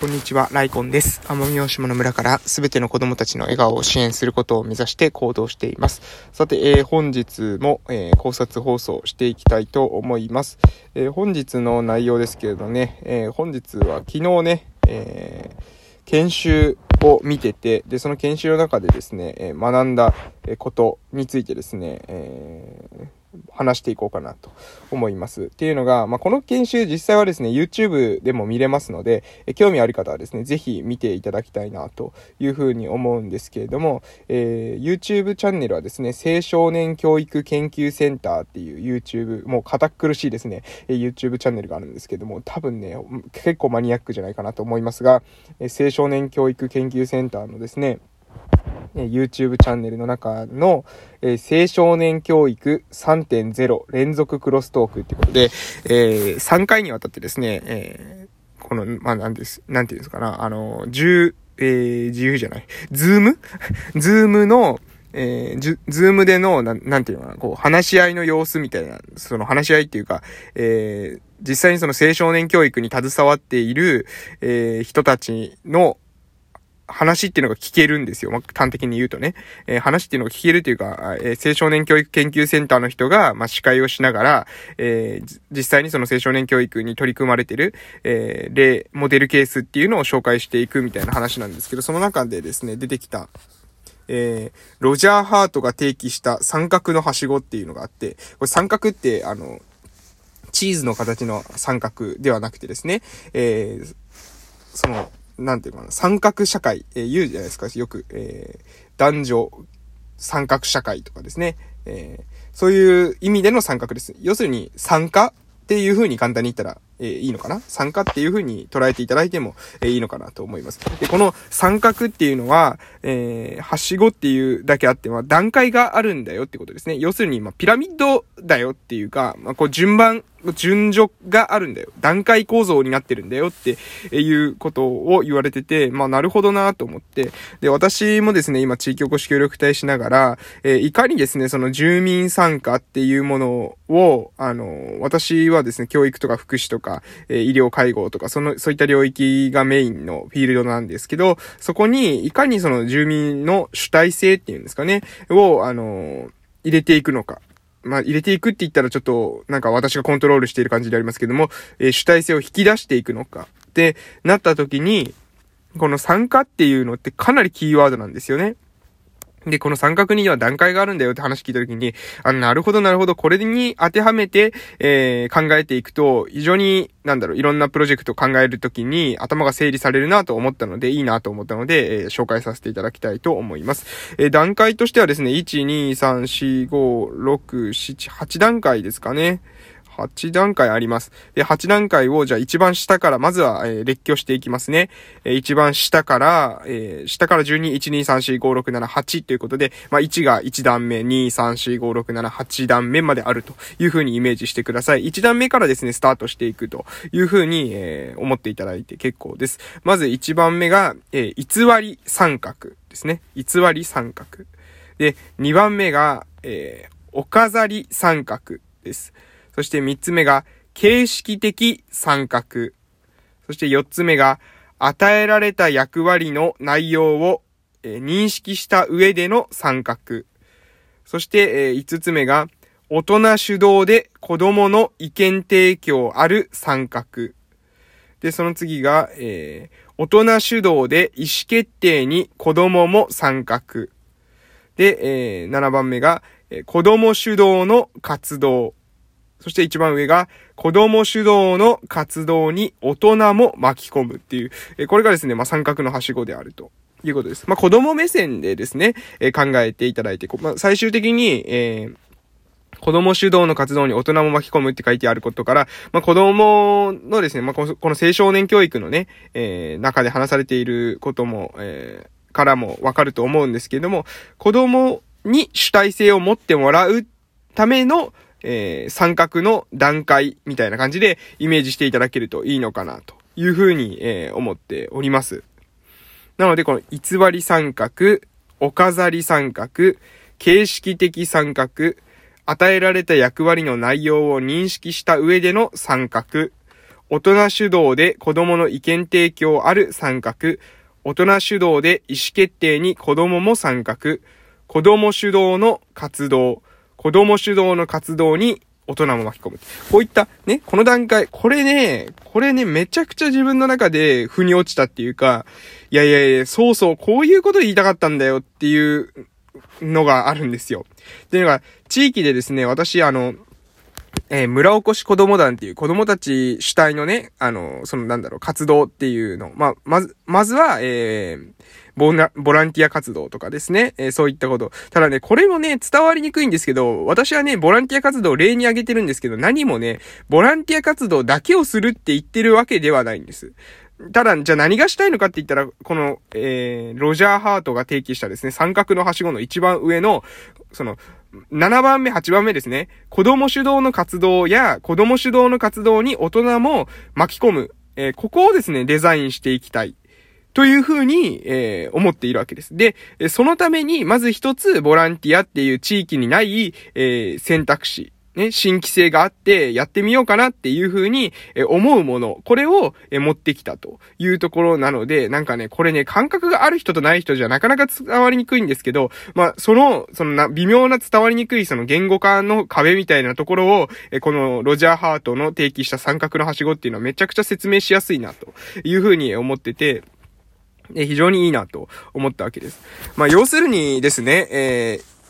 こんにちは、ライコンです。奄美大島の村からすべての子供たちの笑顔を支援することを目指して行動しています。さて、えー、本日も、えー、考察放送していきたいと思います。えー、本日の内容ですけれどね、え本日は昨日ね、え研修を見てて、で、その研修の中でですね、え学んだことについてですね、え話していこうかなと思います。っていうのが、まあ、この研修実際はですね、YouTube でも見れますので、え興味ある方はですね、ぜひ見ていただきたいなというふうに思うんですけれども、えー、YouTube チャンネルはですね、青少年教育研究センターっていう YouTube、もう堅苦しいですね、え YouTube チャンネルがあるんですけども、多分ね、結構マニアックじゃないかなと思いますが、え青少年教育研究センターのですね、YouTube チャンネルの中の、えー、青少年教育3.0連続クロストークってことで、えー、3回にわたってですね、えー、この、まあ、なんです、なんていうんですかな、あの、10、えー、自由じゃない、ズーム？Zoom の、えー、 Zoom での、ななんていうのかな、こう、話し合いの様子みたいな、その話し合いっていうか、えー、実際にその青少年教育に携わっている、えー、人たちの、話っていうのが聞けるんですよ。まあ、端的に言うとね。えー、話っていうのが聞けるというか、えー、青少年教育研究センターの人が、まあ、司会をしながら、えー、実際にその青少年教育に取り組まれてる、えー、例、モデルケースっていうのを紹介していくみたいな話なんですけど、その中でですね、出てきた、えー、ロジャー・ハートが提起した三角のはしごっていうのがあって、これ三角って、あの、チーズの形の三角ではなくてですね、えー、その、なんていうかな、三角社会、えー、言うじゃないですか、よく、えー、男女三角社会とかですね、えー、そういう意味での三角です。要するに、参加っていう風に簡単に言ったら、えー、いいのかな？参加っていう風に捉えていただいても、えー、いいのかなと思います。で、この三角っていうのは、えー、はしごっていうだけあって、まあ、段階があるんだよってことですね。要するに、まあ、ピラミッドだよっていうか、まあ、こう、順番順序があるんだよ。段階構造になってるんだよっていうことを言われてて、まあなるほどなと思って。で、私もですね、今地域おこし協力隊しながら、えー、いかにですね、その住民参加っていうものを、あの、私はですね、教育とか福祉とか、えー、医療介護とか、その、そういった領域がメインのフィールドなんですけど、そこにいかにその住民の主体性っていうんですかね、を、あの、入れていくのか。まあ、入れていくって言ったらちょっと、なんか私がコントロールしている感じでありますけども、えー、主体性を引き出していくのかってなった時に、この参加っていうのってかなりキーワードなんですよね。で、この三角には段階があるんだよって話聞いたときに、あなるほどなるほど、これに当てはめて、えー、考えていくと、非常に、なんだろう、いろんなプロジェクトを考えるときに頭が整理されるなと思ったので、いいなと思ったので、えー、紹介させていただきたいと思います。えー、段階としてはですね、1、2、3、4、5、6、7、8段階ですかね。8段階あります。で、8段階を、じゃあ一番下から、まずは、えー、列挙していきますね。えー、一番下から、えー、下から12、1、2、3、4、5、6、7、8ということで、まあ、1が1段目、2、3、4、5、6、7、8段目まであるというふうにイメージしてください。1段目からですね、スタートしていくというふうに、えー、思っていただいて結構です。まず1番目が、えー、偽り三角ですね。偽り三角。で、2番目が、えー、お飾り三角です。そして3つ目が、形式的参画。そして4つ目が、与えられた役割の内容を、認識した上での参画。そして、え、5つ目が、大人主導で子供の意見提供ある参画。で、その次が、えー、大人主導で意思決定に子供も参画。で、えー、7番目が、えー、子供主導の活動。そして一番上が、子供主導の活動に大人も巻き込むっていう、えこれがですね、まあ、三角のはしごであると。いうことです。まあ、子供目線でですね、え考えていただいて、まあ、最終的に、えー子供主導の活動に大人も巻き込むって書いてあることから、まあ、子供のですね、まあ、この青少年教育のね、えー、中で話されていることも、えー、からもわかると思うんですけれども、子供に主体性を持ってもらうための、えー、三角の段階みたいな感じでイメージしていただけるといいのかなというふうに、えー、思っております。なので、この偽り三角、お飾り三角、形式的三角、与えられた役割の内容を認識した上での三角、大人主導で子供の意見提供ある参画、大人主導で意思決定に子供も参画、子供主導の活動、子供主導の活動に大人も巻き込む。こういったね、この段階、これね、これね、めちゃくちゃ自分の中で腑に落ちたっていうか、いやいやいや、そうそう、こういうこと言いたかったんだよっていうのがあるんですよ。っていうのが、地域でですね、私、あの、えー、村おこし子供団っていう子供たち主体のね、あの、そのなんだろう、活動っていうの。まあ、まず、まずは、えー、ボラボランティア活動とかですね、えー、そういったこと。ただね、これもね、伝わりにくいんですけど、私はね、ボランティア活動を例に挙げてるんですけど、何もね、ボランティア活動だけをするって言ってるわけではないんです。ただ、じゃあ何がしたいのかって言ったら、この、えー、ロジャーハートが提起したですね、三角のはしごの一番上の、その、7番目、8番目ですね。子供主導の活動や、子供主導の活動に大人も巻き込む。えー、ここをですね、デザインしていきたい。というふうに、えー、思っているわけです。で、そのために、まず一つ、ボランティアっていう地域にない、えー、選択肢。ね、新規性があってやってみようかなっていう風にえ思うもの、これをえ持ってきたというところなので、なんかね、これね、感覚がある人とない人じゃなかなか伝わりにくいんですけど、まあ、その、そのな、微妙な伝わりにくいその言語化の壁みたいなところを、えこのロジャーハートの提起した三角のはしごっていうのはめちゃくちゃ説明しやすいなという風に思ってて、え非常にいいなと思ったわけです。まあ、要するにですね、えー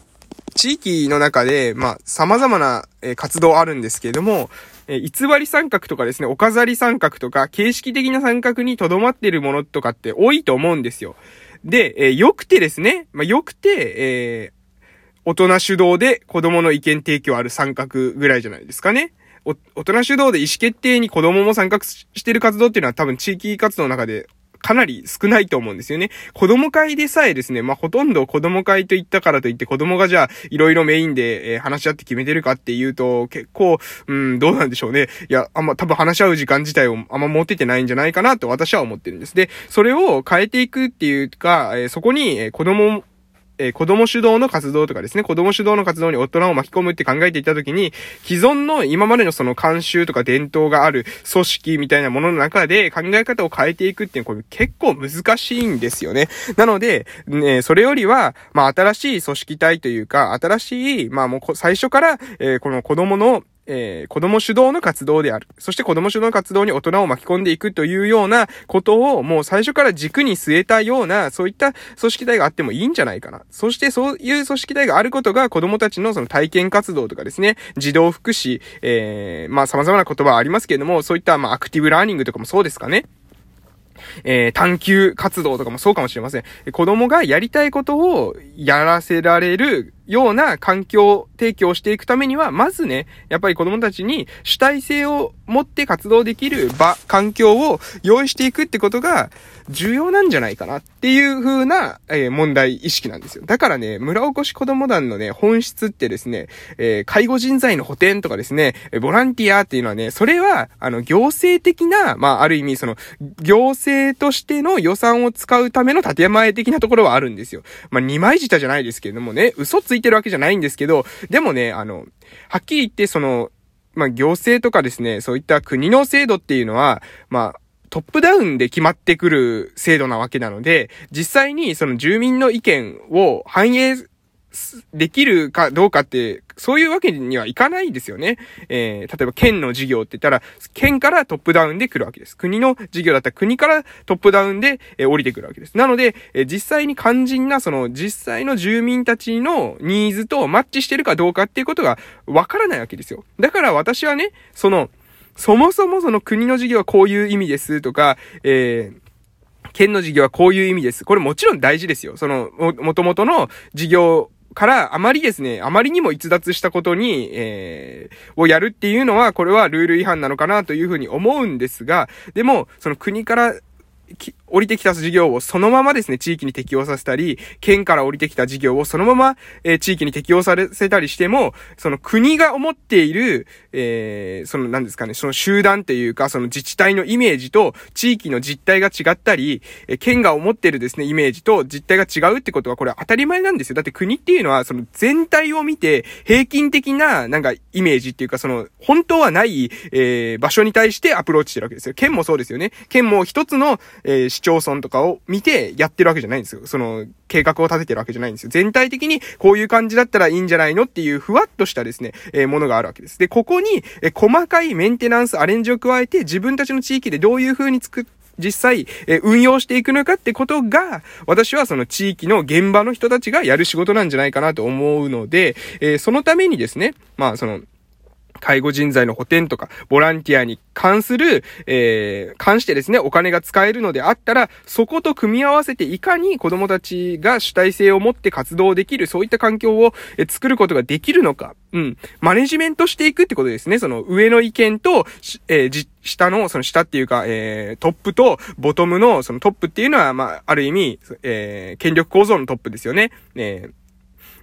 地域の中で、まあ、様々な、え活動あるんですけれども、え偽り三角とかですね、お飾り三角とか、形式的な三角に留まっているものとかって多いと思うんですよ。で、えー、よくてですね、まあ、よくて、えー、大人主導で子供の意見提供ある三角ぐらいじゃないですかね。大人主導で意思決定に子供も参画してる活動っていうのは多分地域活動の中でかなり少ないと思うんですよね。子供会でさえですね、まあ、ほとんど子供会と言ったからといって子供がじゃあ、いろいろメインで、えー、話し合って決めてるかっていうと、結構、うん、どうなんでしょうね。いや、あんま、多分話し合う時間自体をあんま持ててないんじゃないかなと私は思ってるんです。で、それを変えていくっていうか、えー、そこに、えー、子供えー、子供主導の活動とかですね、子供主導の活動に大人を巻き込むって考えていたときに、既存の今までのその慣習とか伝統がある組織みたいなものの中で考え方を変えていくっていうのはこれ結構難しいんですよね。なので、ね、それよりは、まあ新しい組織体というか、新しい、まあもう最初から、えー、この子供のえー、子供主導の活動である。そして子供主導の活動に大人を巻き込んでいくというようなことをもう最初から軸に据えたような、そういった組織体があってもいいんじゃないかな。そしてそういう組織体があることが子供たちのその体験活動とかですね、児童福祉、えー、まあ様々な言葉はありますけれども、そういったまあアクティブラーニングとかもそうですかね。えー、探求活動とかもそうかもしれません。子供がやりたいことをやらせられるような環境提供していくためには、まずね、やっぱり子供たちに主体性を持って活動できる場、環境を用意していくってことが重要なんじゃないかなっていう風な、えー、問題意識なんですよ。だからね、村おこし子供団のね、本質ってですね、えー、介護人材の補填とかですね、ボランティアっていうのはね、それは、あの、行政的な、まあ、ある意味、その、行政としての予算を使うための建前的なところはあるんですよ。まあ、二枚舌じゃないですけれどもね、嘘ついてるわけじゃないんですけど、でもね、あの、はっきり言って、その、まあ、行政とかですね、そういった国の制度っていうのは、まあ、トップダウンで決まってくる制度なわけなので、実際にその住民の意見を反映できるかどうかって、そういうわけにはいかないんですよね。えー、例えば県の事業って言ったら、県からトップダウンで来るわけです。国の事業だったら国からトップダウンで、えー、降りてくるわけです。なので、えー、実際に肝心な、その、実際の住民たちのニーズとマッチしてるかどうかっていうことがわからないわけですよ。だから私はね、その、そもそもその国の事業はこういう意味ですとか、えー、県の事業はこういう意味です。これもちろん大事ですよ。その、も、もともとの事業からあまりですね、あまりにも逸脱したことに、えー、をやるっていうのは、これはルール違反なのかなというふうに思うんですが、でも、その国から降りてきた事業をそのままですね、地域に適用させたり、県から降りてきた事業をそのまま、えー、地域に適用させたりしても、その国が思っている、えー、その何ですかね、その集団っていうか、その自治体のイメージと地域の実態が違ったり、えー、県が思っているですね、イメージと実態が違うってことはこれは当たり前なんですよ。だって国っていうのは、その全体を見て、平均的な、なんか、イメージっていうか、その、本当はない、えー、場所に対してアプローチしてるわけですよ。県もそうですよね。県も一つの、えー、市町村とかを見てやってるわけじゃないんですよ。その、計画を立ててるわけじゃないんですよ。全体的にこういう感じだったらいいんじゃないのっていうふわっとしたですね、えー、ものがあるわけです。で、ここに、えー、細かいメンテナンス、アレンジを加えて自分たちの地域でどういう風に作って、実際、えー、運用していくのかってことが、私はその地域の現場の人たちがやる仕事なんじゃないかなと思うので、えー、そのためにですね、まあその、介護人材の補填とか、ボランティアに関する、えー、関してですね、お金が使えるのであったら、そこと組み合わせていかに子供たちが主体性を持って活動できる、そういった環境を、え作ることができるのか、うん、マネジメントしていくってことですね。その上の意見と、えー、下の、その下っていうか、えー、トップとボトムの、そのトップっていうのは、まあ、ある意味、えー、権力構造のトップですよね。えー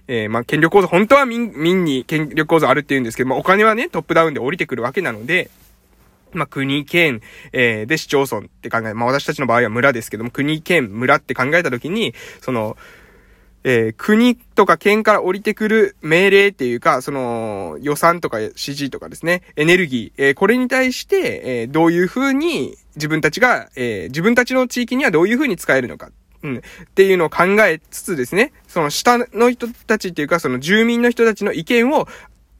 えー、まあ、権力構造、本当は民、民に権力構造あるって言うんですけど、まあ、お金はね、トップダウンで降りてくるわけなので、まあ、国、県、えー、で市町村って考え、まあ、私たちの場合は村ですけども、国、県、村って考えたときに、その、えー、国とか県から降りてくる命令っていうか、その予算とか指示とかですね、エネルギー、えー、これに対して、えー、どういうふうに自分たちが、え自分たちの地域にはどういうふうに使えるのか。うん。っていうのを考えつつですね、その下の人たちっていうか、その住民の人たちの意見を、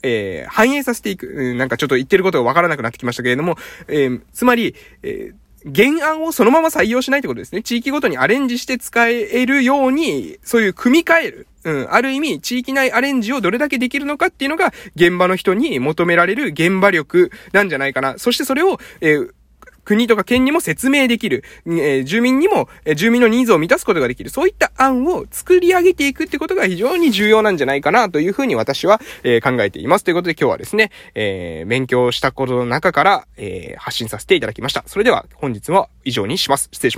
えー、反映させていく。うん、なんかちょっと言ってることがわからなくなってきましたけれども、えー、つまり、えー原案をそのまま採用しないってことですね。地域ごとにアレンジして使えるように、そういう組み替える。うん。ある意味、地域内アレンジをどれだけできるのかっていうのが、現場の人に求められる現場力なんじゃないかな。そしてそれを、えー、国とか県にも説明できる、え、住民にも、え、住民のニーズを満たすことができる、そういった案を作り上げていくってことが非常に重要なんじゃないかなというふうに私は、え、考えています。ということで今日はですね、え勉強したことの中から、え発信させていただきました。それでは本日は以上にします。失礼します。